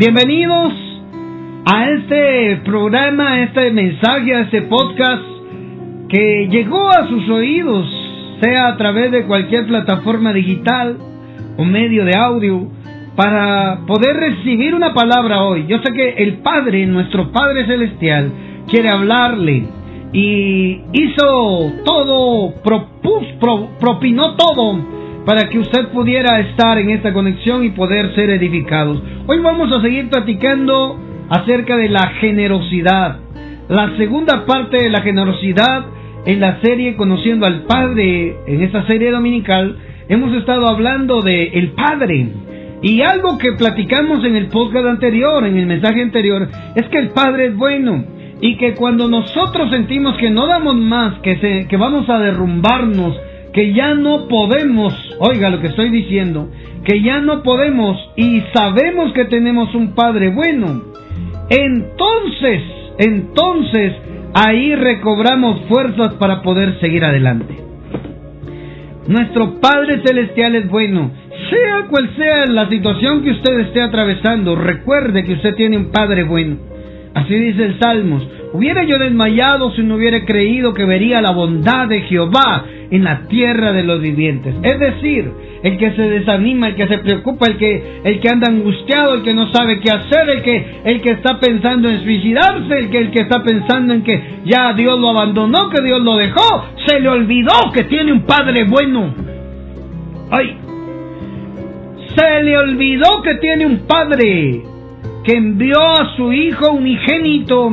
Bienvenidos a este programa, a este mensaje, a este podcast que llegó a sus oídos, sea a través de cualquier plataforma digital o medio de audio, para poder recibir una palabra hoy. Yo sé que el Padre, nuestro Padre Celestial, quiere hablarle y hizo todo, propinó todo para que usted pudiera estar en esta conexión y poder ser edificados. Hoy vamos a seguir platicando acerca de la generosidad. La segunda parte de la generosidad en la serie Conociendo al Padre, en esta serie dominical, hemos estado hablando de el Padre. Y algo que platicamos en el podcast anterior, en el mensaje anterior, es que el Padre es bueno y que cuando nosotros sentimos que no damos más, que, se, que vamos a derrumbarnos, que ya no podemos, oiga lo que estoy diciendo, que ya no podemos y sabemos que tenemos un Padre bueno, entonces, entonces ahí recobramos fuerzas para poder seguir adelante. Nuestro Padre Celestial es bueno. Sea cual sea la situación que usted esté atravesando, recuerde que usted tiene un Padre bueno. Así dice el Salmos. Hubiera yo desmayado si no hubiera creído que vería la bondad de Jehová en la tierra de los vivientes. Es decir, el que se desanima, el que se preocupa, el que, el que anda angustiado, el que no sabe qué hacer, el que, el que está pensando en suicidarse, el que, el que está pensando en que ya Dios lo abandonó, que Dios lo dejó, se le olvidó que tiene un padre bueno. Ay, se le olvidó que tiene un padre envió a su hijo unigénito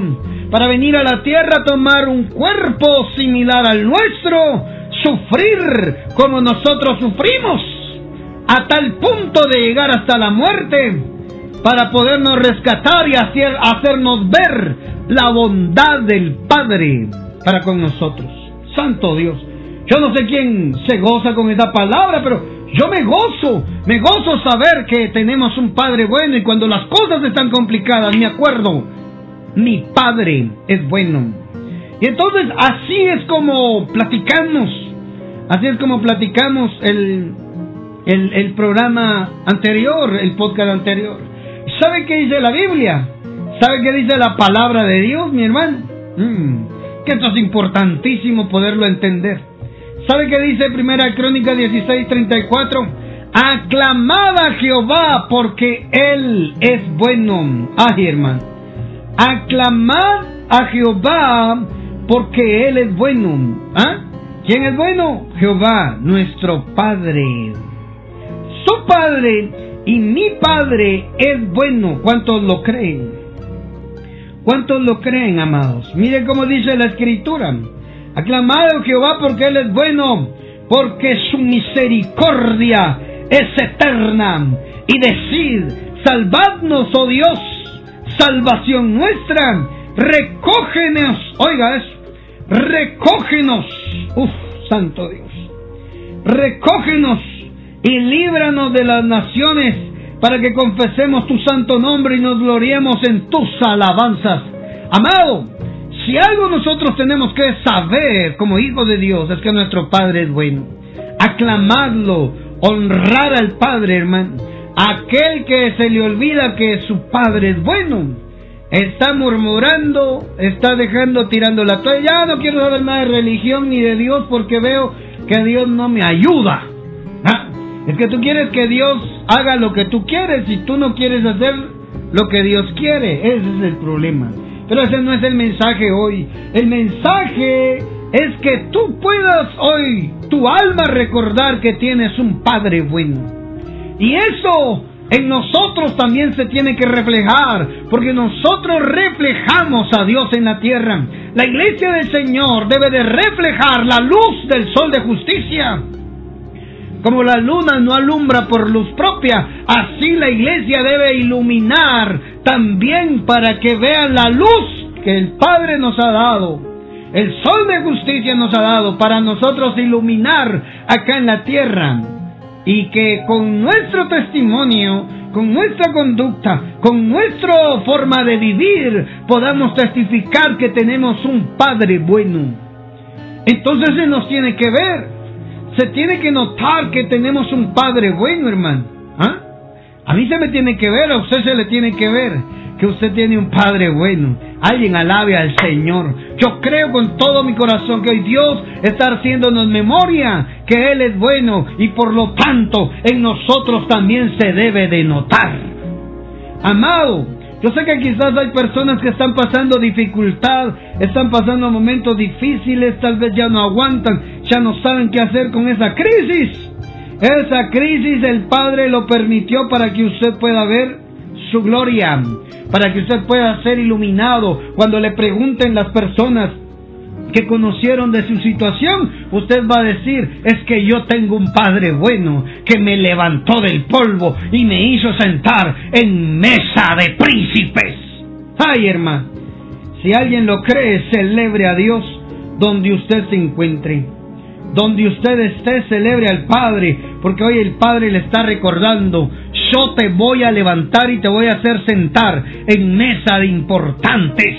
para venir a la tierra a tomar un cuerpo similar al nuestro, sufrir como nosotros sufrimos, a tal punto de llegar hasta la muerte, para podernos rescatar y hacer, hacernos ver la bondad del Padre para con nosotros. Santo Dios. Yo no sé quién se goza con esa palabra, pero yo me gozo, me gozo saber que tenemos un Padre bueno y cuando las cosas están complicadas, me acuerdo, mi Padre es bueno. Y entonces así es como platicamos, así es como platicamos el, el, programa anterior, el podcast anterior. ¿Sabe qué dice la Biblia? ¿Sabe qué dice la palabra de Dios, mi hermano? Mm, que esto es importantísimo poderlo entender. ¿Sabe qué dice Primera Crónica 16:34? Aclamad a Jehová porque Él es bueno. Ay, hermano. Aclamad a Jehová porque Él es bueno. ¿Ah? ¿Quién es bueno? Jehová, nuestro Padre. Su Padre y mi Padre es bueno. ¿Cuántos lo creen? ¿Cuántos lo creen, amados? Mire cómo dice la Escritura. Aclamad a Jehová porque Él es bueno, porque su misericordia es eterna. Y decid, salvadnos, oh Dios, salvación nuestra, recógenos, oiga eso, recógenos, uff, santo Dios, recógenos y líbranos de las naciones para que confesemos tu santo nombre y nos gloriemos en tus alabanzas. Amado, si algo nosotros tenemos que saber como hijos de Dios es que nuestro Padre es bueno. Aclamarlo, honrar al Padre, hermano. Aquel que se le olvida que su Padre es bueno, está murmurando, está dejando, tirando la toalla. Ya no quiero saber nada de religión ni de Dios porque veo que Dios no me ayuda. ¿Ah? Es que tú quieres que Dios haga lo que tú quieres y tú no quieres hacer lo que Dios quiere. Ese es el problema. Pero ese no es el mensaje hoy. El mensaje es que tú puedas hoy, tu alma, recordar que tienes un Padre bueno. Y eso en nosotros también se tiene que reflejar, porque nosotros reflejamos a Dios en la tierra. La iglesia del Señor debe de reflejar la luz del sol de justicia. Como la luna no alumbra por luz propia, así la iglesia debe iluminar también para que vean la luz que el Padre nos ha dado. El sol de justicia nos ha dado para nosotros iluminar acá en la tierra. Y que con nuestro testimonio, con nuestra conducta, con nuestra forma de vivir, podamos testificar que tenemos un Padre bueno. Entonces se nos tiene que ver, se tiene que notar que tenemos un Padre bueno, hermano. ¿Ah? A mí se me tiene que ver, a usted se le tiene que ver que usted tiene un Padre bueno. Alguien alabe al Señor. Yo creo con todo mi corazón que hoy Dios está haciéndonos memoria que Él es bueno y por lo tanto en nosotros también se debe de notar. Amado, yo sé que quizás hay personas que están pasando dificultad, están pasando momentos difíciles, tal vez ya no aguantan, ya no saben qué hacer con esa crisis. Esa crisis el Padre lo permitió para que usted pueda ver su gloria, para que usted pueda ser iluminado. Cuando le pregunten las personas que conocieron de su situación, usted va a decir, es que yo tengo un Padre bueno que me levantó del polvo y me hizo sentar en mesa de príncipes. Ay, hermano, si alguien lo cree, celebre a Dios donde usted se encuentre. Donde usted esté, celebre al Padre, porque hoy el Padre le está recordando, yo te voy a levantar y te voy a hacer sentar en mesa de importantes.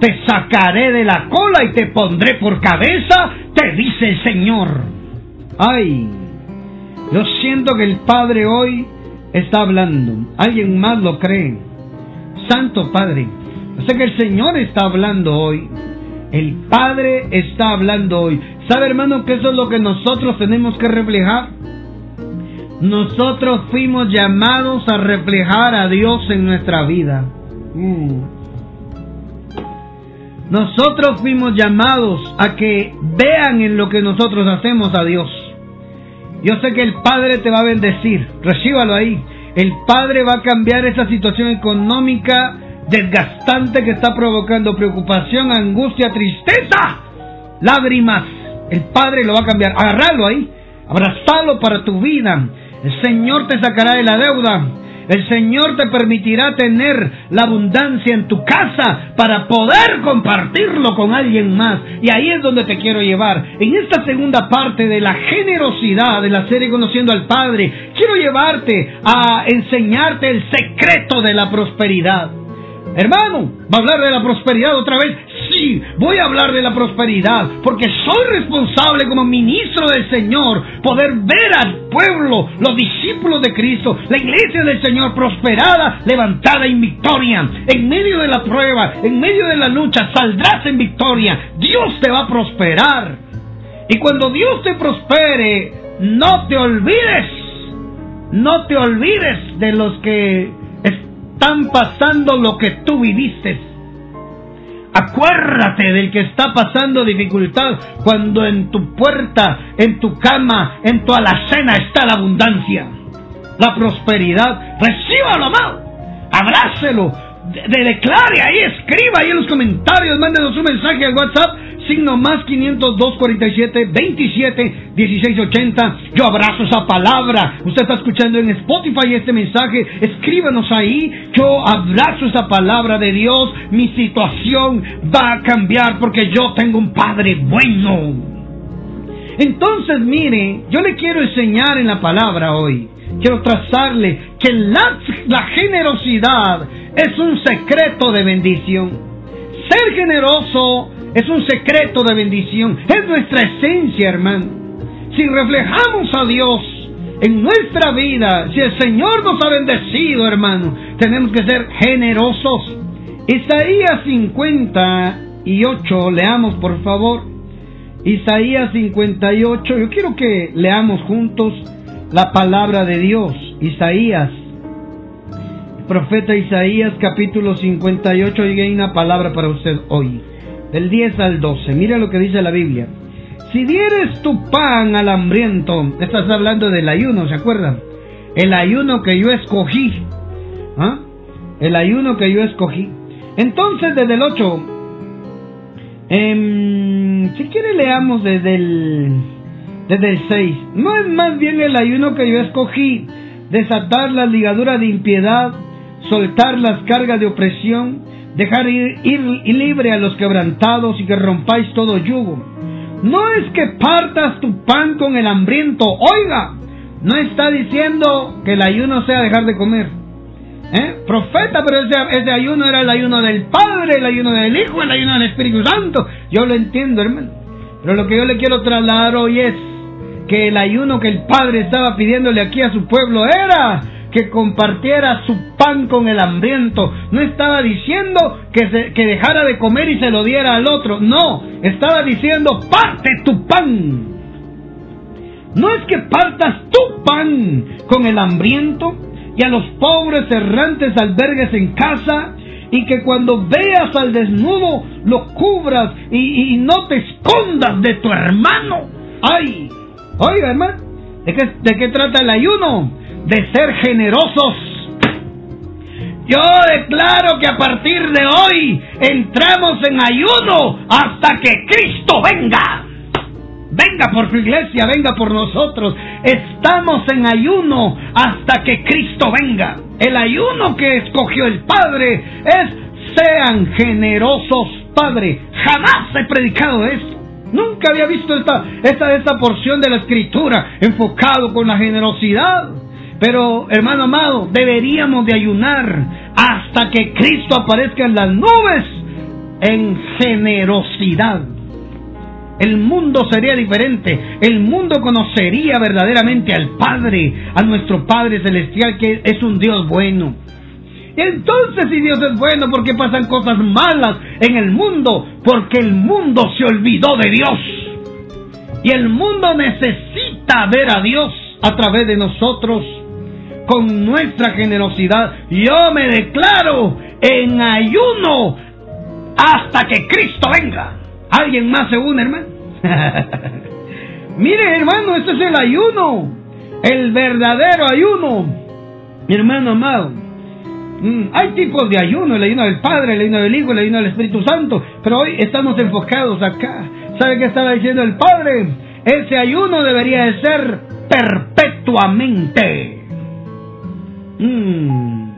Te sacaré de la cola y te pondré por cabeza, te dice el Señor. Ay, yo siento que el Padre hoy está hablando. ¿Alguien más lo cree? Santo Padre, sé que el Señor está hablando hoy. El Padre está hablando hoy. ¿Sabe hermano que eso es lo que nosotros tenemos que reflejar? Nosotros fuimos llamados a reflejar a Dios en nuestra vida. Mm. Nosotros fuimos llamados a que vean en lo que nosotros hacemos a Dios. Yo sé que el Padre te va a bendecir. Recíbalo ahí. El Padre va a cambiar esa situación económica desgastante que está provocando preocupación, angustia, tristeza, lágrimas. El Padre lo va a cambiar. Agarralo ahí. Abrazalo para tu vida. El Señor te sacará de la deuda. El Señor te permitirá tener la abundancia en tu casa para poder compartirlo con alguien más. Y ahí es donde te quiero llevar. En esta segunda parte de la generosidad de la serie Conociendo al Padre, quiero llevarte a enseñarte el secreto de la prosperidad. Hermano, ¿va a hablar de la prosperidad otra vez? Voy a hablar de la prosperidad, porque soy responsable como ministro del Señor poder ver al pueblo, los discípulos de Cristo, la iglesia del Señor prosperada, levantada en victoria. En medio de la prueba, en medio de la lucha, saldrás en victoria. Dios te va a prosperar. Y cuando Dios te prospere, no te olvides, no te olvides de los que están pasando lo que tú viviste. Acuérdate del que está pasando dificultad cuando en tu puerta, en tu cama, en tu alacena está la abundancia, la prosperidad. Recíbalo, amado. Abrácelo. De, declare ahí, escriba ahí en los comentarios, mándenos un mensaje al WhatsApp signo más 502 47 27 16 80. Yo abrazo esa palabra. Usted está escuchando en Spotify este mensaje. Escríbanos ahí. Yo abrazo esa palabra de Dios. Mi situación va a cambiar porque yo tengo un Padre bueno. Entonces, mire, yo le quiero enseñar en la palabra hoy. Quiero trazarle que la, la generosidad es un secreto de bendición. Ser generoso es un secreto de bendición. Es nuestra esencia, hermano. Si reflejamos a Dios en nuestra vida, si el Señor nos ha bendecido, hermano, tenemos que ser generosos. Isaías 58, leamos por favor. Isaías 58, yo quiero que leamos juntos la palabra de Dios. Isaías, profeta Isaías capítulo 58, y hay una palabra para usted hoy del 10 al 12. Mira lo que dice la Biblia. Si dieres tu pan al hambriento, estás hablando del ayuno, ¿se acuerdan? El ayuno que yo escogí. ¿ah? El ayuno que yo escogí. Entonces, desde el 8, em, si quiere leamos desde el, desde el 6. No es más bien el ayuno que yo escogí, desatar las ligaduras de impiedad, soltar las cargas de opresión, dejar ir, libre a los quebrantados y que rompáis todo yugo. No es que partas tu pan con el hambriento, oiga, no está diciendo que el ayuno sea dejar de comer. ¿Eh? Profeta, pero ese, ese, ayuno era el ayuno del Padre, el ayuno del Hijo, el ayuno del Espíritu Santo. Yo lo entiendo, hermano. Pero lo que yo le quiero trasladar hoy es que el ayuno que el Padre estaba pidiéndole aquí a su pueblo era que compartiera su pan con el hambriento. No estaba diciendo que, que dejara de comer y se lo diera al otro. No, estaba diciendo parte tu pan. No es que partas tu pan con el hambriento y a los pobres errantes albergues en casa y que cuando veas al desnudo lo cubras y, no te escondas de tu hermano. ¡Ay! Oiga, hermano, ¿de qué, ¿de qué trata el ayuno? De ser generosos. Yo declaro que a partir de hoy entramos en ayuno hasta que Cristo venga. Venga por su iglesia, venga por nosotros. Estamos en ayuno hasta que Cristo venga. El ayuno que escogió el Padre es sean generosos, Padre. Jamás he predicado esto. Nunca había visto esta, esta, esta porción de la escritura enfocado con la generosidad. Pero, hermano amado, deberíamos de ayunar hasta que Cristo aparezca en las nubes en generosidad el mundo sería diferente, el mundo conocería verdaderamente al Padre, a nuestro Padre Celestial que es un Dios bueno. Entonces, si Dios es bueno, ¿por qué pasan cosas malas en el mundo? Porque el mundo se olvidó de Dios. Y el mundo necesita ver a Dios a través de nosotros con nuestra generosidad. Yo me declaro en ayuno hasta que Cristo venga. ¿Alguien más se une, hermano? Mire, hermano, este es el ayuno. El verdadero ayuno. Mi hermano amado. Mm, hay tipos de ayuno, el ayuno del Padre, el ayuno del Hijo, el ayuno del Espíritu Santo, pero hoy estamos enfocados acá. ¿Sabe qué estaba diciendo el Padre? Ese ayuno debería de ser perpetuamente. Mm.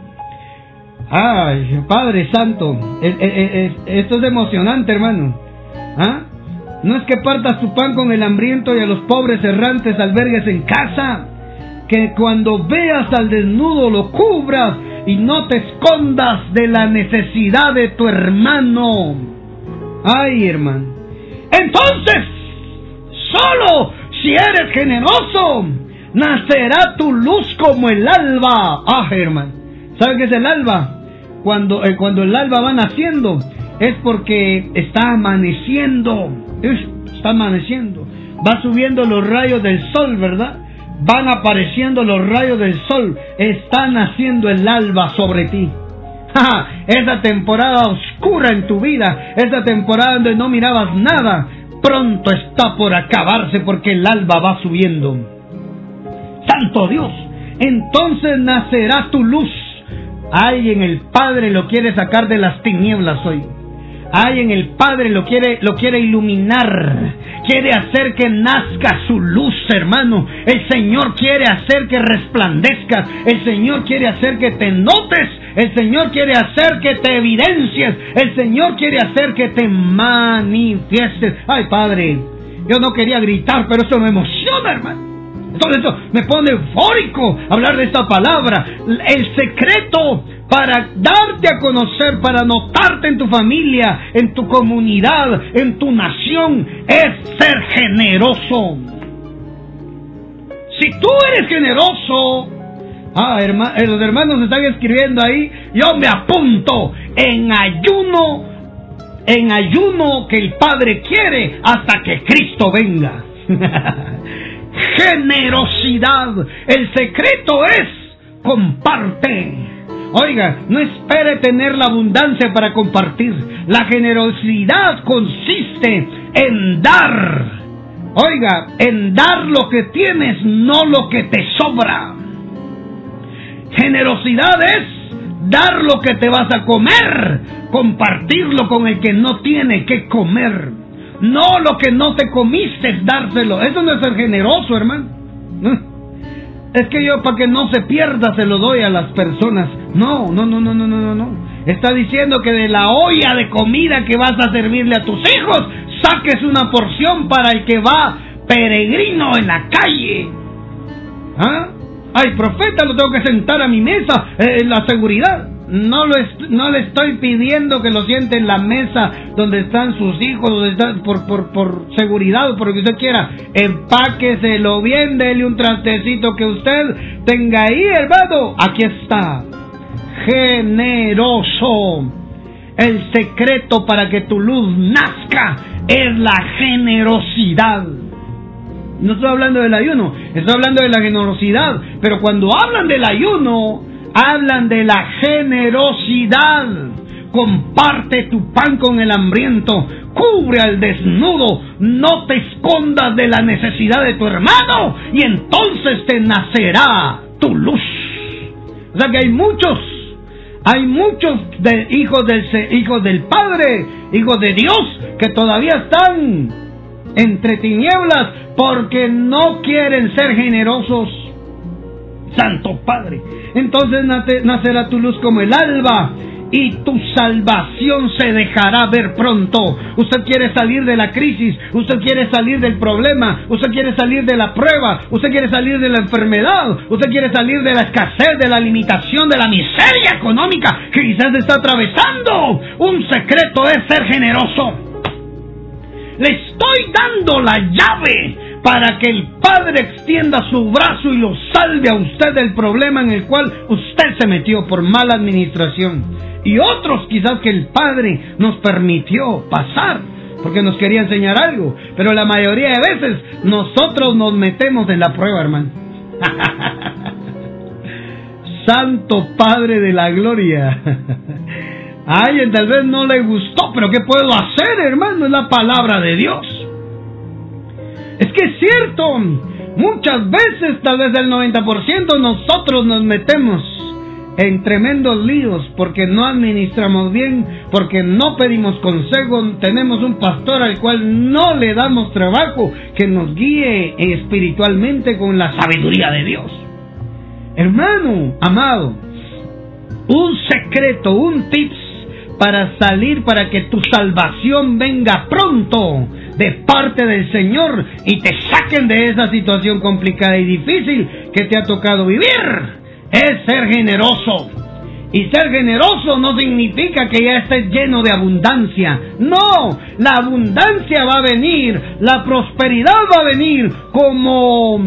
Ay, Padre Santo, esto es emocionante, hermano. ¿Ah? No es que partas tu pan con el hambriento y a los pobres errantes albergues en casa. Que cuando veas al desnudo lo cubras y no te escondas de la necesidad de tu hermano. Ay, hermano. Entonces, solo si eres generoso, nacerá tu luz como el alba. Ah, hermano. ¿Sabe qué es el alba? Cuando, eh, cuando el alba va naciendo, es porque está amaneciendo. Está amaneciendo. Va subiendo los rayos del sol, ¿verdad? Van apareciendo los rayos del sol. Está naciendo el alba sobre ti. esa temporada oscura en tu vida, esa temporada donde no mirabas nada, pronto está por acabarse porque el alba va subiendo. Santo Dios, entonces nacerá tu luz. Alguien, el Padre, lo quiere sacar de las tinieblas hoy hay en el Padre lo quiere, lo quiere iluminar, quiere hacer que nazca su luz, hermano. El Señor quiere hacer que resplandezcas, el Señor quiere hacer que te notes, el Señor quiere hacer que te evidencies, el Señor quiere hacer que te manifiestes. Ay, Padre, yo no quería gritar, pero eso me emociona, hermano. Eso me pone eufórico hablar de esta palabra. El secreto para darte a conocer, para notarte en tu familia, en tu comunidad, en tu nación, es ser generoso. Si tú eres generoso, ah, hermano, eh, los hermanos están escribiendo ahí, yo me apunto en ayuno, en ayuno que el Padre quiere hasta que Cristo venga. Generosidad, el secreto es comparte Oiga, no espere tener la abundancia para compartir. La generosidad consiste en dar. Oiga, en dar lo que tienes, no lo que te sobra. Generosidad es dar lo que te vas a comer, compartirlo con el que no tiene que comer. No lo que no te comiste, dárselo. Eso no es ser generoso, hermano. Es que yo para que no se pierda se lo doy a las personas. No, no, no, no, no, no, no. Está diciendo que de la olla de comida que vas a servirle a tus hijos, saques una porción para el que va peregrino en la calle. ¿Ah? Ay, profeta, lo tengo que sentar a mi mesa, en la seguridad. No, lo no le estoy pidiendo que lo siente en la mesa donde están sus hijos, donde están, por, por, por seguridad o por lo que usted quiera. Empáqueselo bien, dele un trastecito que usted tenga ahí, hermano. Aquí está. Generoso. El secreto para que tu luz nazca es la generosidad. No estoy hablando del ayuno, estoy hablando de la generosidad. Pero cuando hablan del ayuno, hablan de la generosidad. Comparte tu pan con el hambriento, cubre al desnudo, no te escondas de la necesidad de tu hermano y entonces te nacerá tu luz. O sea que hay muchos, hay muchos de hijos del, hijos del Padre, hijos de Dios, que todavía están entre tinieblas porque no quieren ser generosos. Santo Padre. Entonces nacerá tu luz como el alba y tu salvación se dejará ver pronto. Usted quiere salir de la crisis, usted quiere salir del problema, usted quiere salir de la prueba, usted quiere salir de la enfermedad, usted quiere salir de la escasez, de la limitación, de la miseria económica que quizás está atravesando. Un secreto es ser generoso. Le estoy dando la llave para que el Padre extienda su brazo y lo salve a usted del problema en el cual usted se metió por mala administración. Y otros quizás que el Padre nos permitió pasar porque nos quería enseñar algo. Pero la mayoría de veces nosotros nos metemos en la prueba, hermano. Santo Padre de la Gloria. Ay, tal vez no le gustó, pero ¿qué puedo hacer, hermano? Es la palabra de Dios. Es que es cierto, muchas veces, tal vez el 90%, nosotros nos metemos en tremendos líos porque no administramos bien, porque no pedimos consejo, tenemos un pastor al cual no le damos trabajo que nos guíe espiritualmente con la sabiduría de Dios. Hermano, amado, un secreto, un tips para salir, para que tu salvación venga pronto de parte del Señor y te saquen de esa situación complicada y difícil que te ha tocado vivir. Es ser generoso. Y ser generoso no significa que ya estés lleno de abundancia. No, la abundancia va a venir, la prosperidad va a venir como,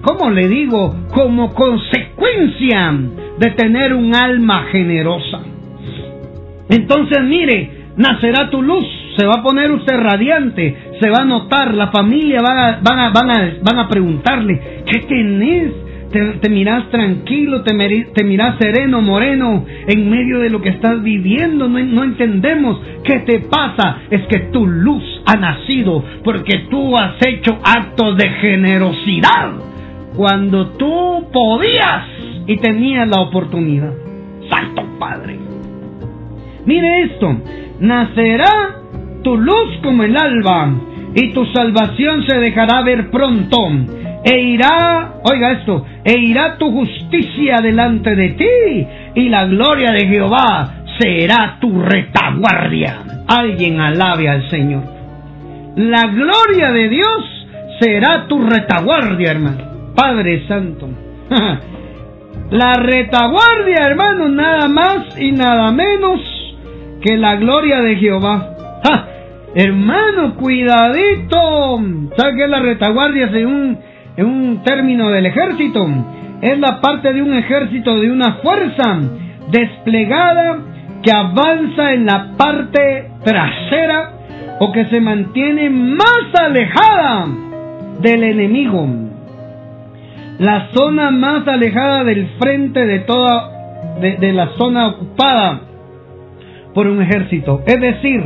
¿cómo le digo? Como consecuencia de tener un alma generosa. Entonces mire, nacerá tu luz se va a poner usted radiante, se va a notar, la familia van a, van a, van a, van a preguntarle, ¿qué tenés? Te, miras tranquilo, te, te miras sereno, moreno, en medio de lo que estás viviendo, no entendemos qué te pasa, es que tu luz ha nacido porque tú has hecho actos de generosidad cuando tú podías y tenías la oportunidad. Santo Padre. Mire esto, nacerá tu luz como el alba, y tu salvación se dejará ver pronto. E irá, oiga esto, e irá tu justicia delante de ti, y la gloria de Jehová será tu retaguardia. Alguien alabe al Señor. La gloria de Dios será tu retaguardia, hermano. Padre Santo. La retaguardia, hermano, nada más y nada menos que la gloria de Jehová. Hermano, cuidadito. ¿Sabe qué es la retaguardia según en un término del ejército? Es la parte de un ejército, de una fuerza desplegada que avanza en la parte trasera o que se mantiene más alejada del enemigo. La zona más alejada del frente de toda de, de la zona ocupada por un ejército. Es decir,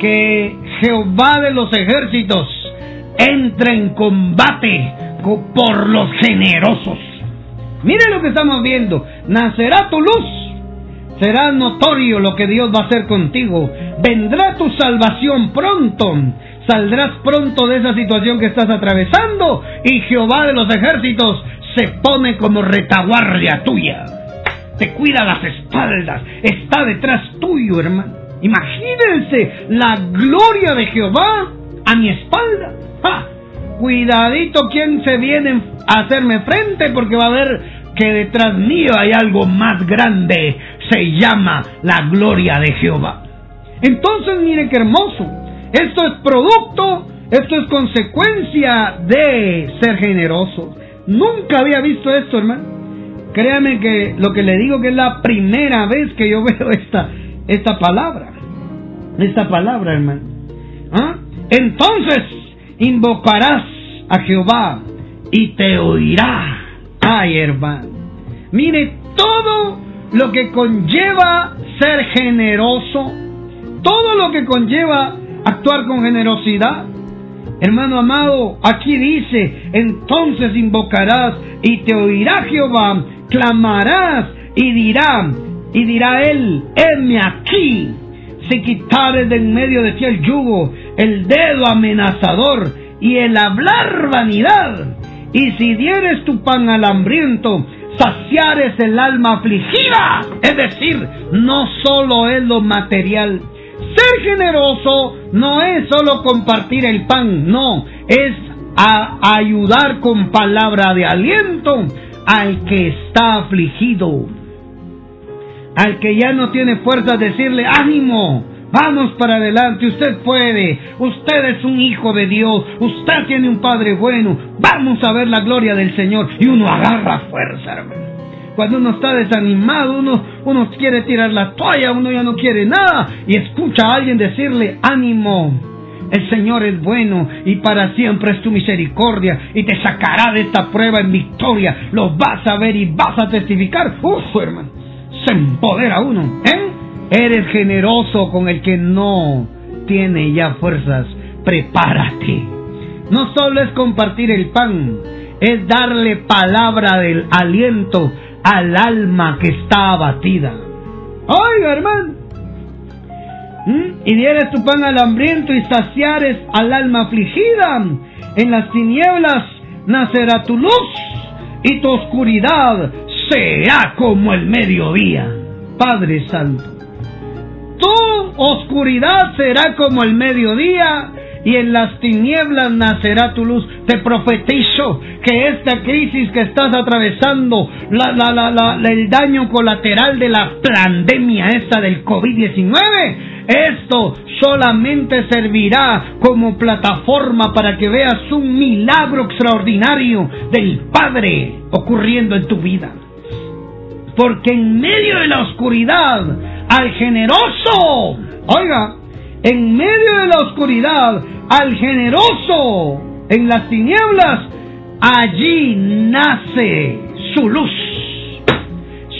que Jehová de los ejércitos entre en combate por los generosos. Mire lo que estamos viendo. Nacerá tu luz. Será notorio lo que Dios va a hacer contigo. Vendrá tu salvación pronto. Saldrás pronto de esa situación que estás atravesando y Jehová de los ejércitos se pone como retaguardia tuya. Te cuida las espaldas. Está detrás tuyo, hermano. Imagínense la gloria de Jehová a mi espalda. Cuidadito quien se viene a hacerme frente porque va a ver que detrás mío hay algo más grande. se llama la gloria de Jehová. Entonces, mire qué hermoso. Esto es producto, esto es consecuencia de ser generoso. Nunca había visto esto, hermano. Créame que lo que le digo que es la primera vez que yo veo esta, esta palabra. Esta palabra, hermano. ¿Ah? Entonces invocarás a Jehová y te oirá. Ay, hermano. Mire, todo lo que conlleva ser generoso, todo lo que conlleva actuar con generosidad. Hermano amado, aquí dice, entonces invocarás y te oirá Jehová, clamarás y dirá, y dirá él, heme aquí, si quitares de en medio de ti el yugo, el dedo amenazador y el hablar vanidad, y si dieres tu pan al hambriento, saciares el alma afligida. Es decir, no solo es lo material. Ser generoso no es solo compartir el pan, no, es ayudar con palabra de aliento al que está afligido, al que ya no tiene fuerza, decirle, ánimo, Vamos para adelante, usted puede, usted es un hijo de Dios, usted tiene un Padre bueno, vamos a ver la gloria del Señor y uno agarra fuerza, hermano. Cuando uno está desanimado, uno, uno quiere tirar la toalla, uno ya no quiere nada y escucha a alguien decirle, ánimo, el Señor es bueno y para siempre es tu misericordia y te sacará de esta prueba en victoria. Lo vas a ver y vas a testificar. Uf, hermano, se empodera uno, ¿eh? Eres generoso con el que no tiene ya fuerzas. Prepárate. No solo es compartir el pan, es darle palabra del aliento al alma que está abatida. Oiga, hermano. ¿Mm? Y dieres tu pan al hambriento y saciares al alma afligida. En las tinieblas nacerá tu luz y tu oscuridad será como el mediodía. Padre Santo tu oscuridad será como el mediodía y en las tinieblas nacerá tu luz. Te profetizo que esta crisis que estás atravesando, el daño colateral de la pandemia esta del COVID-19, esto solamente servirá como plataforma para que veas un milagro extraordinario del Padre ocurriendo en tu vida. Porque en medio de la oscuridad al generoso. Oiga, en medio de la oscuridad, al generoso, en las tinieblas, allí nace su luz.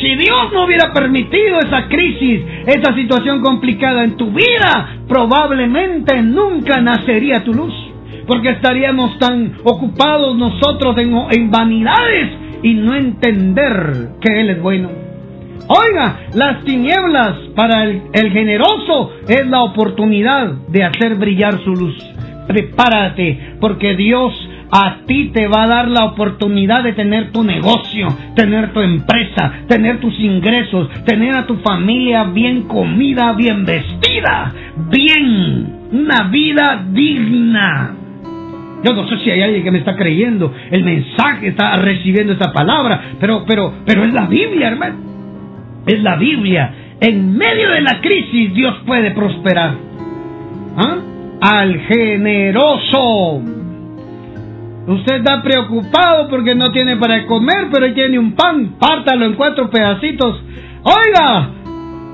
Si Dios no hubiera permitido esa crisis, esa situación complicada en tu vida, probablemente nunca nacería tu luz. Porque estaríamos tan ocupados nosotros en, vanidades y no entender que Él es bueno. Oiga, las tinieblas para el, generoso es la oportunidad de hacer brillar su luz. Prepárate, porque Dios a ti te va a dar la oportunidad de tener tu negocio, tener tu empresa, tener tus ingresos, tener a tu familia bien comida, bien vestida, bien, una vida digna. Yo no sé si hay alguien que me está creyendo el mensaje, está recibiendo esta palabra, pero, pero, pero es la Biblia, hermano es la Biblia. En medio de la crisis Dios puede prosperar. ¿Ah? Al generoso. Usted está preocupado porque no tiene para comer, pero tiene un pan. Pártalo en cuatro pedacitos. Oiga,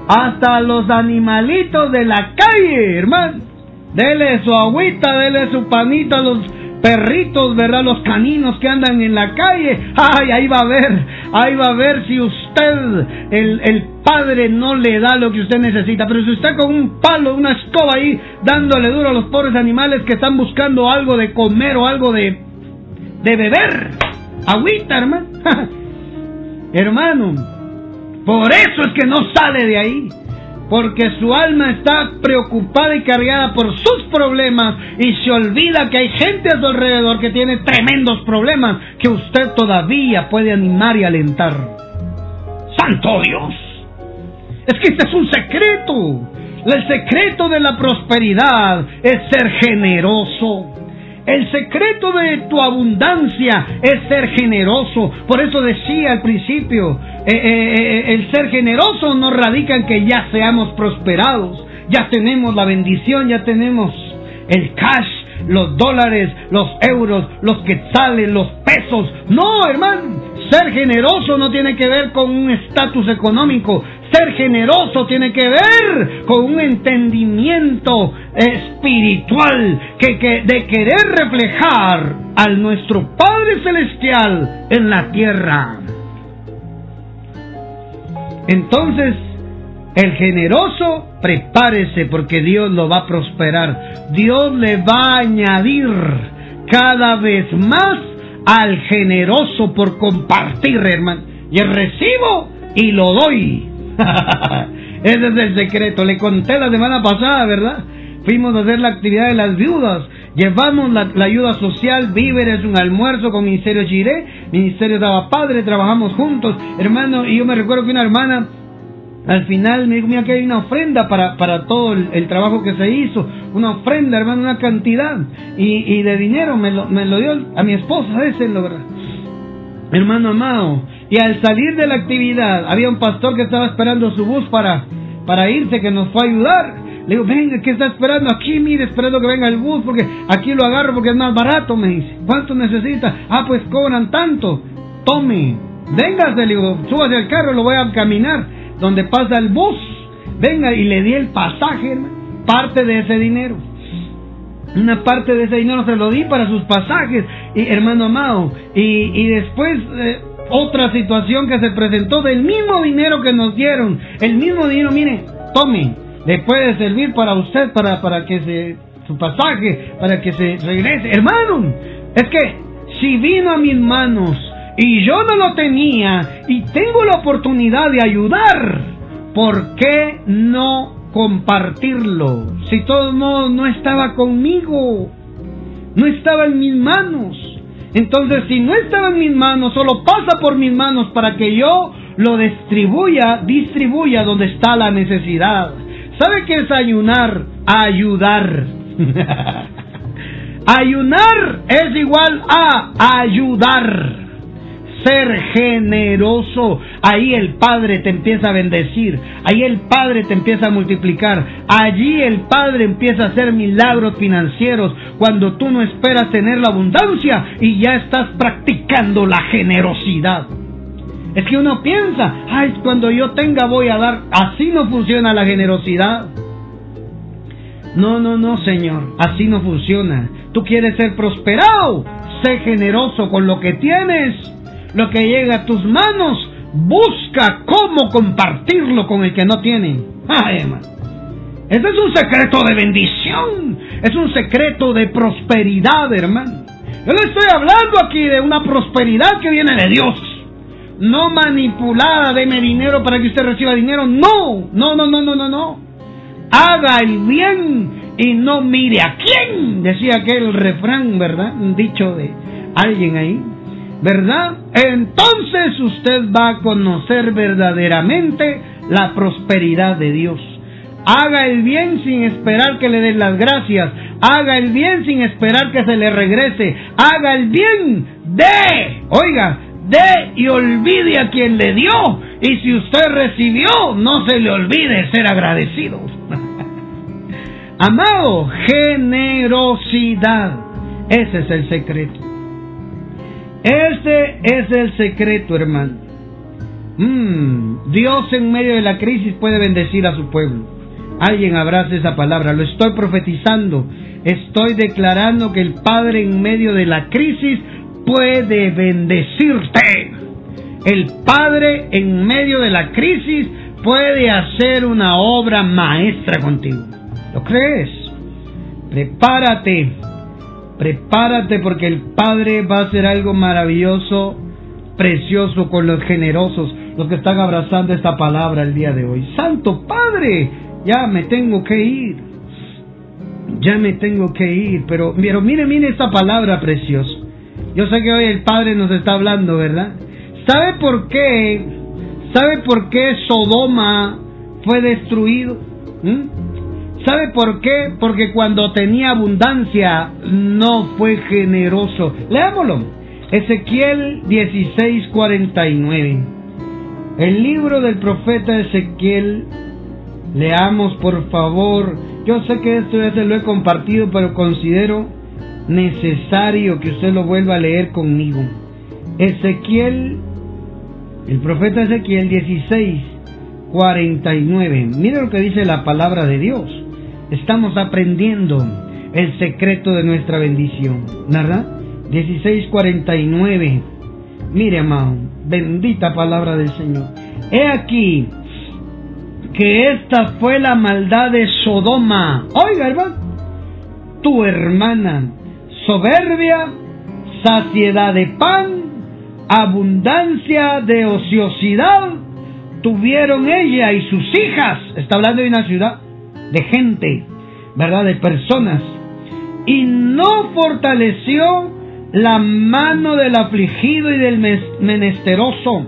hasta los animalitos de la calle, hermano. Dele su agüita, dele su panito a los perritos, ¿verdad? Los caninos que andan en la calle. Ay, ahí va a ver, ahí va a ver si usted, el, el padre, no le da lo que usted necesita. Pero si usted con un palo, una escoba ahí, dándole duro a los pobres animales que están buscando algo de comer o algo de, de beber. Agüita, hermano. hermano, por eso es que no sale de ahí porque su alma está preocupada y cargada por sus problemas y se olvida que hay gente a su alrededor que tiene tremendos problemas que usted todavía puede animar y alentar. Santo Dios. Es que este es un secreto. El secreto de la prosperidad es ser generoso. El secreto de tu abundancia es ser generoso. Por eso decía al principio, eh, eh, eh, el ser generoso no radica en que ya seamos prosperados, ya tenemos la bendición, ya tenemos el cash, los dólares, los euros, los quetzales, los pesos. No, hermano, ser generoso no tiene que ver con un estatus económico. Ser generoso tiene que ver con un entendimiento espiritual que, que, de querer reflejar al nuestro Padre Celestial en la tierra. Entonces, el generoso, prepárese porque Dios lo va a prosperar. Dios le va a añadir cada vez más al generoso por compartir, hermano. Y el recibo y lo doy. Ese es el secreto. Le conté la semana pasada, ¿verdad? Fuimos a hacer la actividad de las viudas. Llevamos la, ayuda social, víveres, un almuerzo con Ministerio Chiré, Ministerio Daba Padre, trabajamos juntos, hermano. Y yo me recuerdo que una hermana al final me dijo, mira que hay una ofrenda para, para todo el, trabajo que se hizo, una ofrenda, hermano, una cantidad, y, de dinero me lo, me lo, dio a mi esposa, ese verdad. Hermano amado, y al salir de la actividad, había un pastor que estaba esperando su bus para, para irse, que nos fue a ayudar. Le digo, venga, ¿qué está esperando? Aquí, mire, esperando que venga el bus, porque aquí lo agarro porque es más barato, me dice. ¿Cuánto necesita? Ah, pues cobran tanto. Tome, véngase, le digo, súbase al carro, lo voy a caminar donde pasa el bus. Venga, y le di el pasaje, parte de ese dinero. Una parte de ese dinero se lo di para sus pasajes, y, hermano amado. Y, y después eh, otra situación que se presentó del mismo dinero que nos dieron. El mismo dinero, mire, tome, le puede servir para usted, para, para que se, su pasaje, para que se regrese. Hermano, es que si vino a mis manos y yo no lo tenía y tengo la oportunidad de ayudar, ¿por qué no compartirlo? Si todo modo no estaba conmigo, no estaba en mis manos. Entonces, si no estaba en mis manos, solo pasa por mis manos para que yo lo distribuya, distribuya donde está la necesidad. ¿Sabe qué es ayunar? Ayudar. ayunar es igual a ayudar ser generoso. Ahí el Padre te empieza a bendecir. Ahí el Padre te empieza a multiplicar. Allí el Padre empieza a hacer milagros financieros cuando tú no esperas tener la abundancia y ya estás practicando la generosidad. Es que uno piensa, ay, cuando yo tenga voy a dar. Así no funciona la generosidad. No, no, no, Señor, así no funciona. Tú quieres ser prosperado, sé generoso con lo que tienes lo que llega a tus manos, busca cómo compartirlo con el que no tiene. Ay, Ese es un secreto de bendición, es un secreto de prosperidad, hermano. Yo le estoy hablando aquí de una prosperidad que viene de Dios. No manipulada, deme dinero para que usted reciba dinero. No, no, no, no, no, no, no. Haga el bien y no mire a quién, decía aquel refrán, ¿verdad? Dicho de alguien ahí. ¿Verdad? Entonces usted va a conocer verdaderamente la prosperidad de Dios. Haga el bien sin esperar que le den las gracias. Haga el bien sin esperar que se le regrese. Haga el bien de, oiga, de y olvide a quien le dio. Y si usted recibió, no se le olvide ser agradecido. Amado, generosidad. Ese es el secreto. Ese es el secreto, hermano. Mm, Dios en medio de la crisis puede bendecir a su pueblo. Alguien abrace esa palabra. Lo estoy profetizando. Estoy declarando que el Padre en medio de la crisis puede bendecirte. El Padre en medio de la crisis puede hacer una obra maestra contigo. ¿Lo crees? Prepárate Prepárate porque el Padre va a hacer algo maravilloso, precioso con los generosos, los que están abrazando esta palabra el día de hoy. Santo Padre, ya me tengo que ir. Ya me tengo que ir, pero, pero mire, mire esta palabra preciosa. Yo sé que hoy el Padre nos está hablando, ¿verdad? ¿Sabe por qué? ¿Sabe por qué Sodoma fue destruido? ¿Mm? ¿Sabe por qué? Porque cuando tenía abundancia no fue generoso. Leámoslo. Ezequiel 16:49. El libro del profeta Ezequiel. Leamos por favor. Yo sé que esto ya se lo he compartido, pero considero necesario que usted lo vuelva a leer conmigo. Ezequiel, el profeta Ezequiel 16, 49. Mire lo que dice la palabra de Dios estamos aprendiendo el secreto de nuestra bendición, ¿verdad? 16:49. Mire, amado, bendita palabra del Señor. He aquí que esta fue la maldad de Sodoma. Oiga, hermano, tu hermana, soberbia, saciedad de pan, abundancia de ociosidad, tuvieron ella y sus hijas. Está hablando de una ciudad de gente, ¿verdad? De personas. Y no fortaleció la mano del afligido y del menesteroso.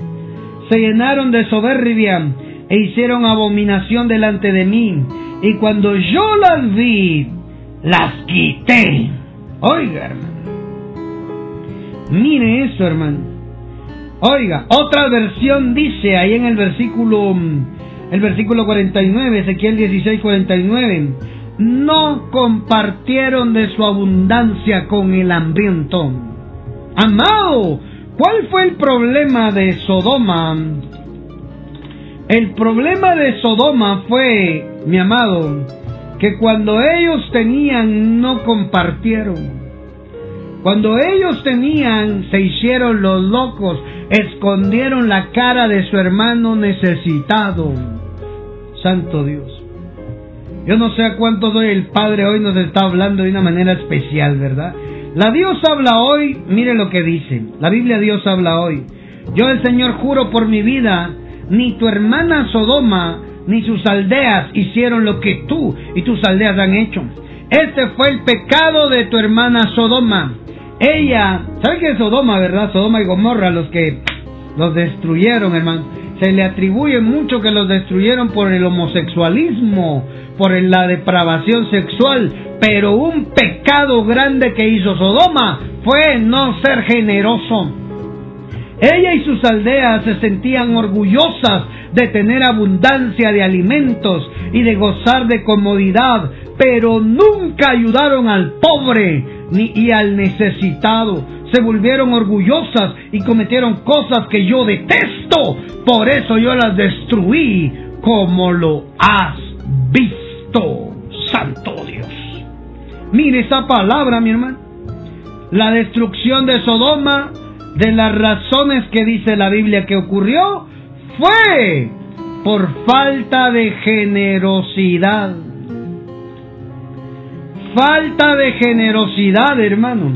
Se llenaron de soberbia e hicieron abominación delante de mí. Y cuando yo las vi, las quité. Oiga, hermano. Mire eso, hermano. Oiga, otra versión dice ahí en el versículo el versículo 49, Ezequiel 16, 49. No compartieron de su abundancia con el hambriento. Amado, ¿cuál fue el problema de Sodoma? El problema de Sodoma fue, mi amado, que cuando ellos tenían no compartieron. Cuando ellos tenían se hicieron los locos, escondieron la cara de su hermano necesitado. Santo Dios. Yo no sé a cuántos hoy el Padre hoy nos está hablando de una manera especial, ¿verdad? La Dios habla hoy, mire lo que dice. La Biblia Dios habla hoy. Yo el Señor juro por mi vida, ni tu hermana Sodoma, ni sus aldeas hicieron lo que tú y tus aldeas han hecho. Este fue el pecado de tu hermana Sodoma. Ella, ¿sabe qué es Sodoma, verdad? Sodoma y Gomorra, los que los destruyeron, hermano se le atribuye mucho que los destruyeron por el homosexualismo, por la depravación sexual, pero un pecado grande que hizo Sodoma fue no ser generoso. Ella y sus aldeas se sentían orgullosas de tener abundancia de alimentos y de gozar de comodidad, pero nunca ayudaron al pobre ni y al necesitado se volvieron orgullosas y cometieron cosas que yo detesto. Por eso yo las destruí como lo has visto, Santo Dios. Mire esa palabra, mi hermano. La destrucción de Sodoma, de las razones que dice la Biblia que ocurrió, fue por falta de generosidad. Falta de generosidad, hermano.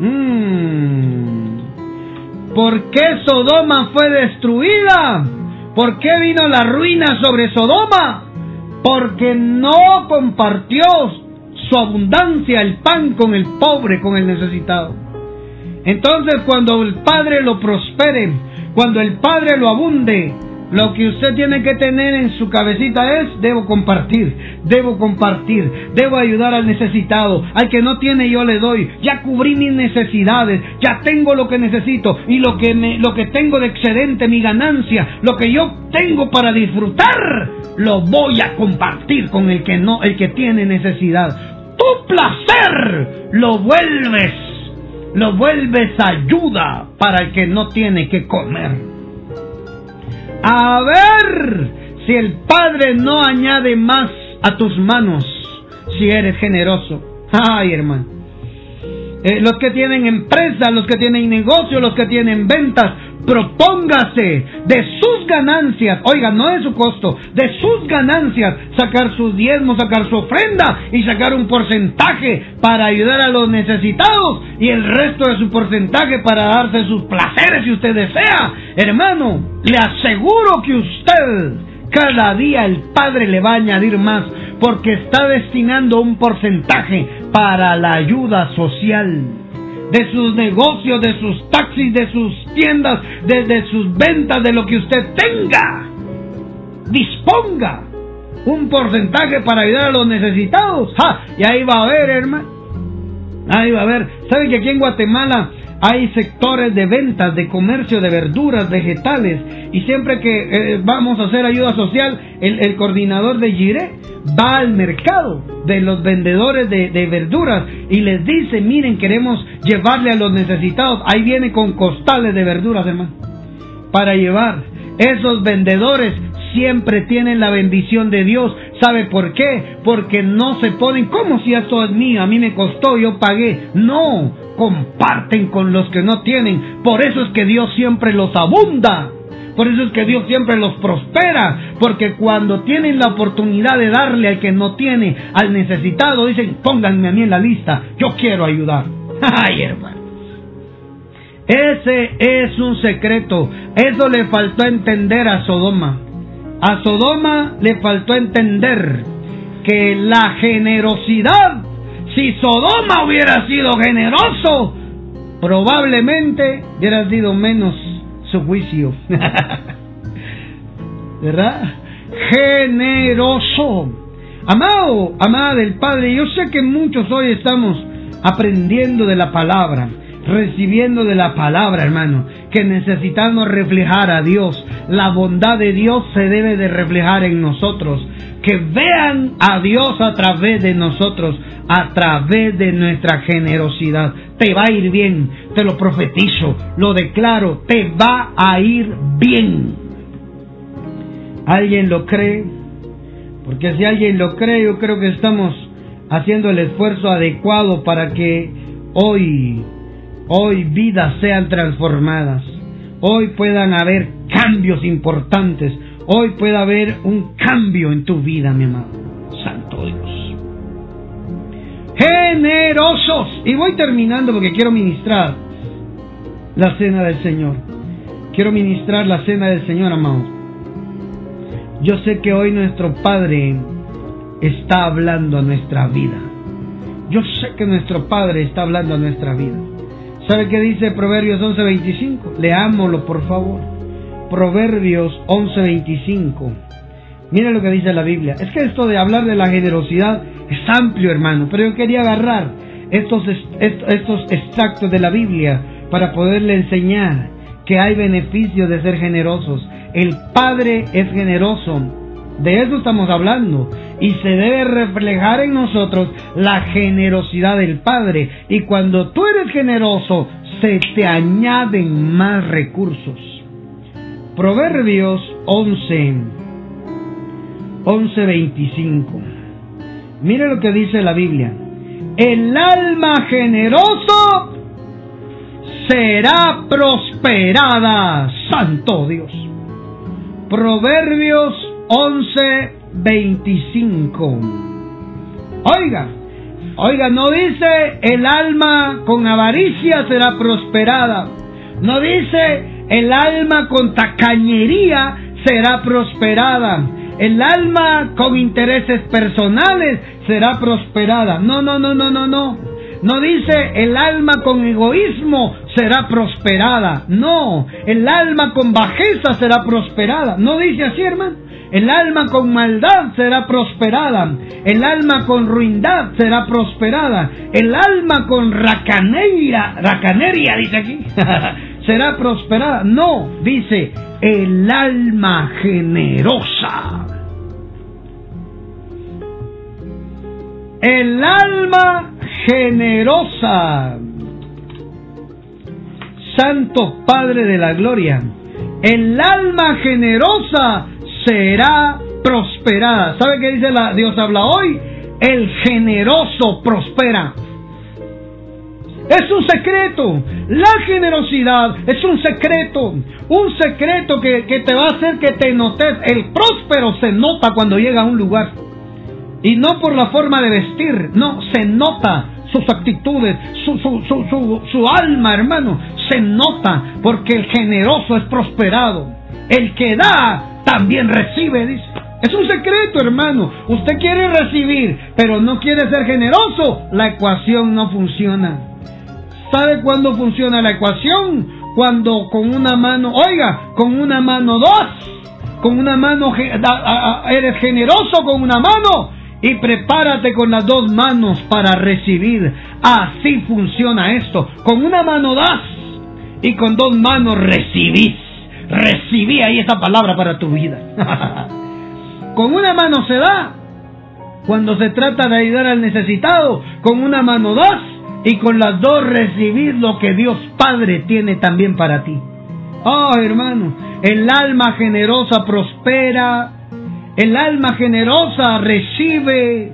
Mm. ¿Por qué Sodoma fue destruida? ¿Por qué vino la ruina sobre Sodoma? Porque no compartió su abundancia, el pan con el pobre, con el necesitado. Entonces cuando el Padre lo prospere, cuando el Padre lo abunde, lo que usted tiene que tener en su cabecita es, debo compartir, debo compartir, debo ayudar al necesitado, al que no tiene yo le doy, ya cubrí mis necesidades, ya tengo lo que necesito y lo que, me, lo que tengo de excedente, mi ganancia, lo que yo tengo para disfrutar, lo voy a compartir con el que no, el que tiene necesidad. Tu placer lo vuelves, lo vuelves ayuda para el que no tiene que comer a ver si el Padre no añade más a tus manos si eres generoso. Ay, hermano. Eh, los que tienen empresas, los que tienen negocio, los que tienen ventas, propóngase de sus ganancias, oiga, no de su costo, de sus ganancias, sacar sus diezmos, sacar su ofrenda y sacar un porcentaje para ayudar a los necesitados y el resto de su porcentaje para darse sus placeres si usted desea. Hermano, le aseguro que usted cada día el Padre le va a añadir más porque está destinando un porcentaje para la ayuda social de sus negocios, de sus taxis, de sus tiendas, de, sus ventas, de lo que usted tenga. Disponga. un porcentaje para ayudar a los necesitados. ¡Ja! Y ahí va a haber, hermano. Ahí va a haber. ¿Saben que aquí en Guatemala hay sectores de ventas, de comercio de verduras, vegetales? Y siempre que eh, vamos a hacer ayuda social, el, coordinador de Gire va al mercado de los vendedores de, de, verduras y les dice, miren, queremos llevarle a los necesitados. Ahí viene con costales de verduras, hermano, para llevar. Esos vendedores siempre tienen la bendición de Dios. ¿Sabe por qué? Porque no se ponen como si esto es mío, a mí me costó, yo pagué. No, comparten con los que no tienen. Por eso es que Dios siempre los abunda. Por eso es que Dios siempre los prospera, porque cuando tienen la oportunidad de darle al que no tiene, al necesitado, dicen, pónganme a mí en la lista, yo quiero ayudar. Ay, hermano. Ese es un secreto. Eso le faltó entender a Sodoma. A Sodoma le faltó entender que la generosidad, si Sodoma hubiera sido generoso, probablemente hubiera sido menos su juicio. ¿Verdad? Generoso. Amado, amada del Padre, yo sé que muchos hoy estamos aprendiendo de la palabra recibiendo de la palabra, hermano, que necesitamos reflejar a Dios. La bondad de Dios se debe de reflejar en nosotros. Que vean a Dios a través de nosotros, a través de nuestra generosidad. Te va a ir bien, te lo profetizo, lo declaro, te va a ir bien. ¿Alguien lo cree? Porque si alguien lo cree, yo creo que estamos haciendo el esfuerzo adecuado para que hoy hoy vidas sean transformadas, hoy puedan haber cambios importantes, hoy pueda haber un cambio en tu vida, mi amado. Santo Dios. Generosos. Y voy terminando porque quiero ministrar la cena del Señor. Quiero ministrar la cena del Señor, amado. Yo sé que hoy nuestro Padre está hablando a nuestra vida. Yo sé que nuestro Padre está hablando a nuestra vida. ¿Sabe qué dice Proverbios 11:25? Leámoslo, por favor. Proverbios 11:25. Mira lo que dice la Biblia. Es que esto de hablar de la generosidad es amplio, hermano, pero yo quería agarrar estos, estos extractos de la Biblia para poderle enseñar que hay beneficios de ser generosos. El Padre es generoso. De eso estamos hablando y se debe reflejar en nosotros la generosidad del Padre. Y cuando tú eres generoso, se te añaden más recursos. Proverbios 11, 11.25. Mire lo que dice la Biblia. El alma generoso será prosperada. Santo Dios. Proverbios 11, 25. Oiga, oiga, no dice el alma con avaricia será prosperada. No dice el alma con tacañería será prosperada. El alma con intereses personales será prosperada. No, no, no, no, no, no. No dice el alma con egoísmo será prosperada. No, el alma con bajeza será prosperada. No dice así, hermano. El alma con maldad será prosperada. El alma con ruindad será prosperada. El alma con racaneria, racaneria, dice aquí, será prosperada. No, dice el alma generosa. El alma generosa. Santo Padre de la Gloria. El alma generosa será prosperada. ¿Sabe qué dice la Dios habla hoy? El generoso prospera. Es un secreto. La generosidad es un secreto. Un secreto que, que, te va a hacer que te notes. El próspero se nota cuando llega a un lugar. Y no por la forma de vestir. No, se nota sus actitudes, su, su, su, su, alma, hermano. Se nota porque el generoso es prosperado. El que da también recibe, dice. Es un secreto, hermano. Usted quiere recibir, pero no quiere ser generoso. La ecuación no funciona. ¿Sabe cuándo funciona la ecuación? Cuando con una mano, oiga, con una mano dos, con una mano, eres generoso con una mano y prepárate con las dos manos para recibir. Así funciona esto. Con una mano das y con dos manos recibís. Recibí ahí esa palabra para tu vida. con una mano se da cuando se trata de ayudar al necesitado. Con una mano das y con las dos recibís lo que Dios Padre tiene también para ti. Oh, hermano, el alma generosa prospera, el alma generosa recibe.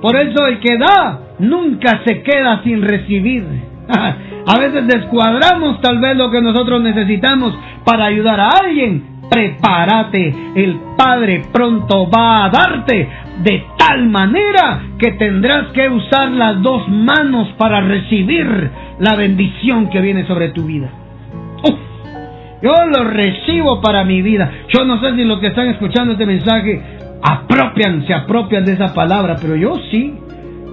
Por eso el que da nunca se queda sin recibir. A veces descuadramos tal vez lo que nosotros necesitamos para ayudar a alguien. Prepárate, el Padre pronto va a darte de tal manera que tendrás que usar las dos manos para recibir la bendición que viene sobre tu vida. Yo lo recibo para mi vida. Yo no sé si los que están escuchando este mensaje apropian, se apropian de esa palabra, pero yo sí.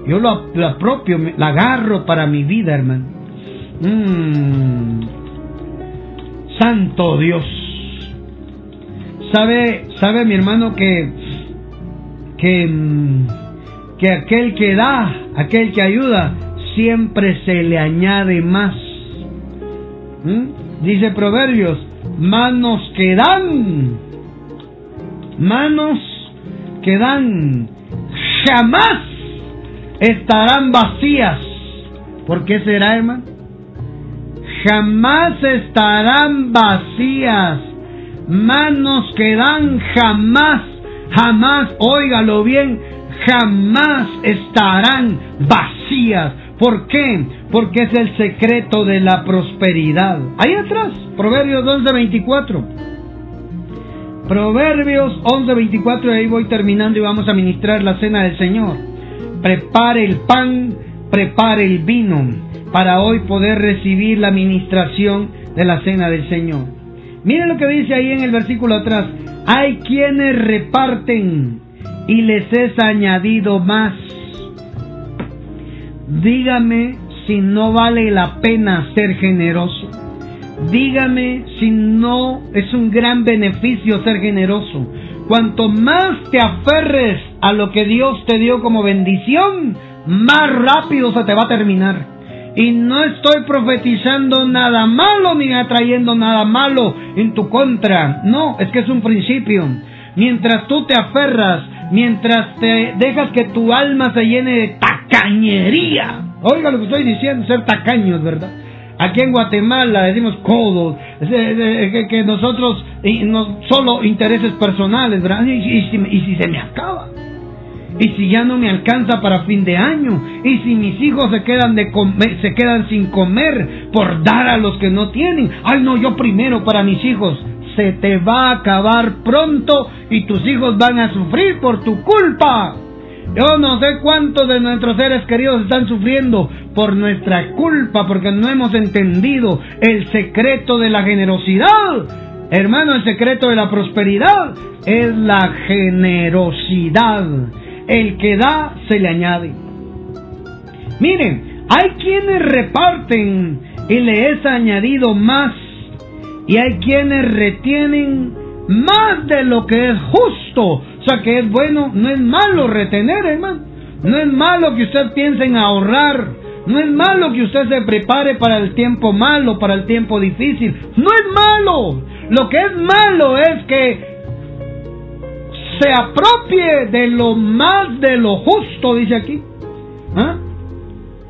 Yo lo, apropio, la agarro para mi vida, hermano. Mm. Santo Dios. ¿Sabe, sabe mi hermano que, que, mm, que aquel que da, aquel que ayuda, siempre se le añade más? ¿Mm? Dice Proverbios, manos que dan, manos que dan, jamás estarán vacías. ¿Por qué será, hermano? Jamás estarán vacías. Manos que dan jamás, jamás, óigalo bien, jamás estarán vacías. ¿Por qué? Porque es el secreto de la prosperidad. Ahí atrás, Proverbios 11:24. Proverbios 11:24, ahí voy terminando y vamos a ministrar la cena del Señor. Prepare el pan, prepare el vino, para hoy poder recibir la ministración de la cena del Señor. Miren lo que dice ahí en el versículo atrás. Hay quienes reparten y les es añadido más Dígame si no vale la pena ser generoso. Dígame si no es un gran beneficio ser generoso. Cuanto más te aferres a lo que Dios te dio como bendición, más rápido se te va a terminar. Y no estoy profetizando nada malo ni atrayendo nada malo en tu contra. No, es que es un principio. Mientras tú te aferras, mientras te dejas que tu alma se llene de tacañería. Oiga lo que estoy diciendo, ser tacaños, ¿verdad? Aquí en Guatemala decimos codos, que, nosotros no, solo intereses personales, ¿verdad? Y, si, se me acaba, y si ya no me alcanza para fin de año, y si mis hijos se quedan de comer, se quedan sin comer por dar a los que no tienen, ay no, yo primero para mis hijos, se te va a acabar pronto y tus hijos van a sufrir por tu culpa. Yo no sé cuántos de nuestros seres queridos están sufriendo por nuestra culpa porque no hemos entendido el secreto de la generosidad. Hermano, el secreto de la prosperidad es la generosidad. El que da se le añade. Miren, hay quienes reparten y le es añadido más y hay quienes retienen más de lo que es justo. Sea que es bueno, no es malo retener, hermano. No es malo que usted piense en ahorrar. No es malo que usted se prepare para el tiempo malo, para el tiempo difícil. No es malo. Lo que es malo es que se apropie de lo más de lo justo, dice aquí. ¿Ah?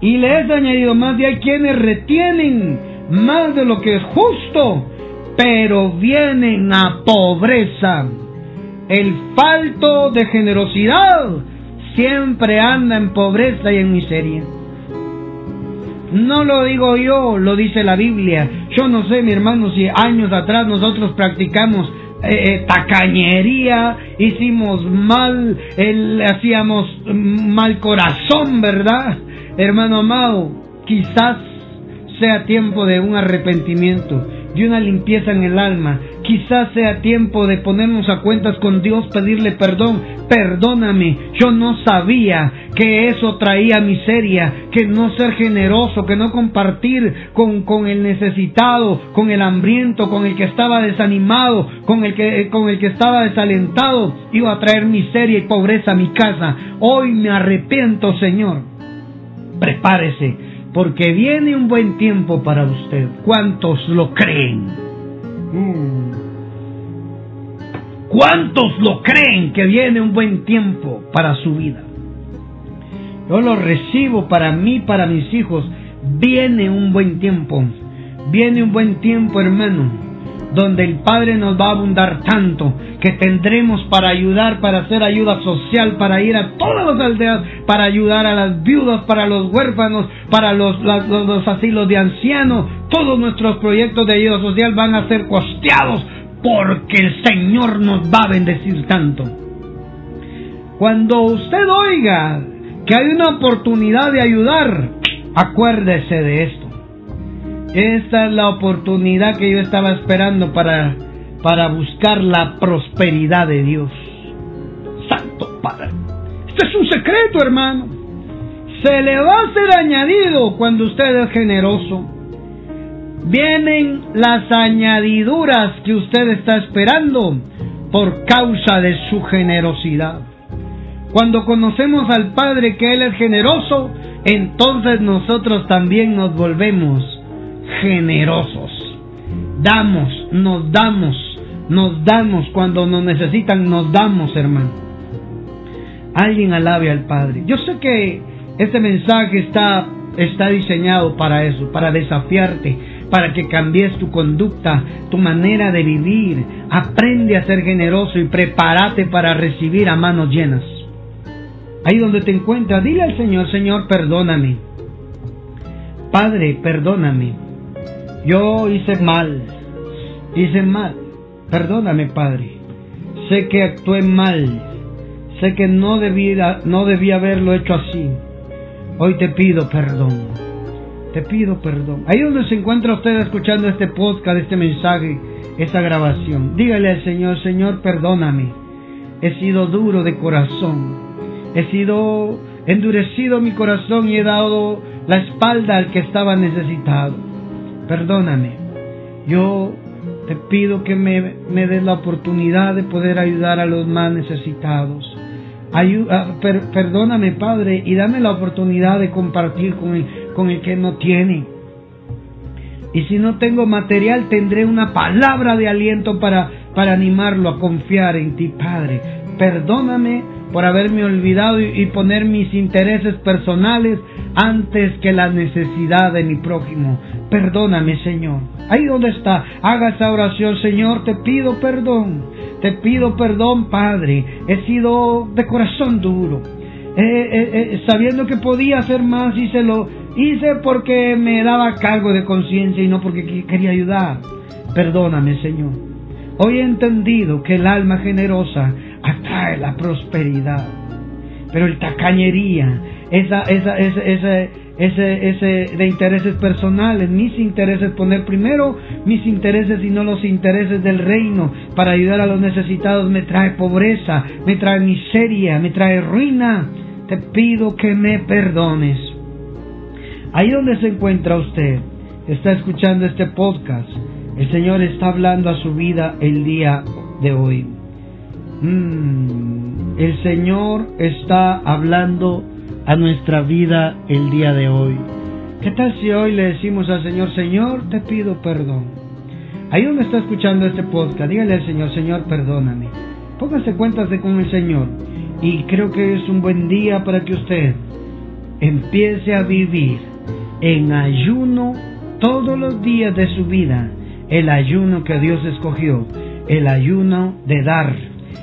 Y le es añadido más, y hay quienes retienen más de lo que es justo pero vienen a pobreza. El falto de generosidad siempre anda en pobreza y en miseria. No lo digo yo, lo dice la Biblia. Yo no sé, mi hermano, si años atrás nosotros practicamos eh, eh, tacañería, hicimos mal, hacíamos mal corazón, ¿verdad? Hermano amado, quizás sea tiempo de un arrepentimiento de una limpieza en el alma. Quizás sea tiempo de ponernos a cuentas con Dios, pedirle perdón. Perdóname, yo no sabía que eso traía miseria, que no ser generoso, que no compartir con, con el necesitado, con el hambriento, con el que estaba desanimado, con el que, con el que estaba desalentado, iba a traer miseria y pobreza a mi casa. Hoy me arrepiento, Señor. Prepárese, porque viene un buen tiempo para usted. ¿Cuántos lo creen? Mm. ¿Cuántos lo creen que viene un buen tiempo para su vida? Yo lo recibo para mí, para mis hijos. Viene un buen tiempo. Viene un buen tiempo, hermano, donde el Padre nos va a abundar tanto que tendremos para ayudar, para hacer ayuda social, para ir a todas las aldeas, para ayudar a las viudas, para los huérfanos, para los, los asilos de ancianos, todos nuestros proyectos de ayuda social van a ser costeados porque el Señor nos va a bendecir tanto. Cuando usted oiga que hay una oportunidad de ayudar, acuérdese de esto. Esta es la oportunidad que yo estaba esperando para, para buscar la prosperidad de Dios. Santo Padre. Este es un secreto, hermano. Se le va a ser añadido cuando usted es generoso vienen las añadiduras que usted está esperando por causa de su generosidad. Cuando conocemos al Padre que Él es generoso, entonces nosotros también nos volvemos generosos. Damos, nos damos, nos damos cuando nos necesitan, nos damos, hermano. Alguien alabe al Padre. Yo sé que este mensaje está, está diseñado para eso, para desafiarte, para que cambies tu conducta, tu manera de vivir. Aprende a ser generoso y prepárate para recibir a manos llenas. Ahí donde te encuentras, dile al Señor, Señor, perdóname. Padre, perdóname. Yo hice mal. Hice mal. Perdóname, Padre. Sé que actué mal. Sé que no debía, no haberlo hecho así. Hoy te pido perdón te pido perdón. Ahí donde se encuentra usted escuchando este podcast, este mensaje, esta grabación, dígale al Señor, Señor, perdóname. He sido duro de corazón. He sido endurecido mi corazón y he dado la espalda al que estaba necesitado. Perdóname. Yo te pido que me, me des la oportunidad de poder ayudar a los más necesitados. Ayuda, perdóname, Padre, y dame la oportunidad de compartir con el, con el que no tiene. Y si no tengo material, tendré una palabra de aliento para, para animarlo a confiar en ti, Padre. Perdóname por haberme olvidado y, poner mis intereses personales antes que la necesidad de mi prójimo. Perdóname, Señor. Ahí donde está, haga esa oración, Señor, te pido perdón. Te pido perdón, Padre. He sido de corazón duro. sabiendo que podía hacer más, se lo hice porque me daba cargo de conciencia y no porque quería ayudar. Perdóname, Señor. Hoy he entendido que el alma generosa atrae la prosperidad. Pero el tacañería, esa, esa, ese, ese, ese de intereses personales, mis intereses, poner primero mis intereses y no los intereses del reino para ayudar a los necesitados, me trae pobreza, me trae miseria, me trae ruina. Te pido que me perdones. Ahí donde se encuentra usted, está escuchando este podcast, el Señor está hablando a su vida el día de hoy. Mm, el Señor está hablando a nuestra vida el día de hoy. ¿Qué tal si hoy le decimos al Señor, Señor, te pido perdón? Ahí donde está escuchando este podcast, dígale al Señor, Señor, perdóname. Póngase cuentas de con el Señor. Y creo que es un buen día para que usted empiece a vivir en ayuno todos los días de su vida, el ayuno que Dios escogió, el ayuno de dar,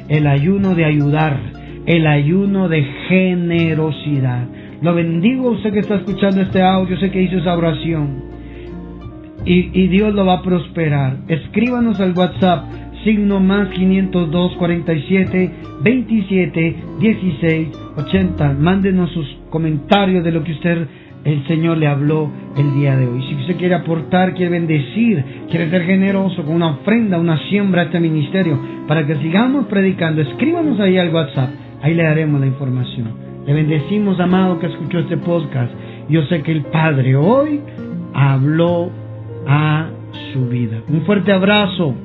el ayuno de ayudar, el ayuno de generosidad. Lo bendigo usted que está escuchando este audio, sé que hizo esa oración. Y, y Dios lo va a prosperar. Escríbanos al WhatsApp, signo más 502 47 27 16 80. Mándenos sus comentarios de lo que usted el Señor le habló el día de hoy. Si usted quiere aportar, quiere bendecir, quiere ser generoso con una ofrenda, una siembra a este ministerio, para que sigamos predicando, escríbanos ahí al WhatsApp, ahí le daremos la información. Le bendecimos, amado, que escuchó este podcast. Yo sé que el Padre hoy habló a su vida. Un fuerte abrazo.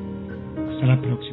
Hasta la próxima.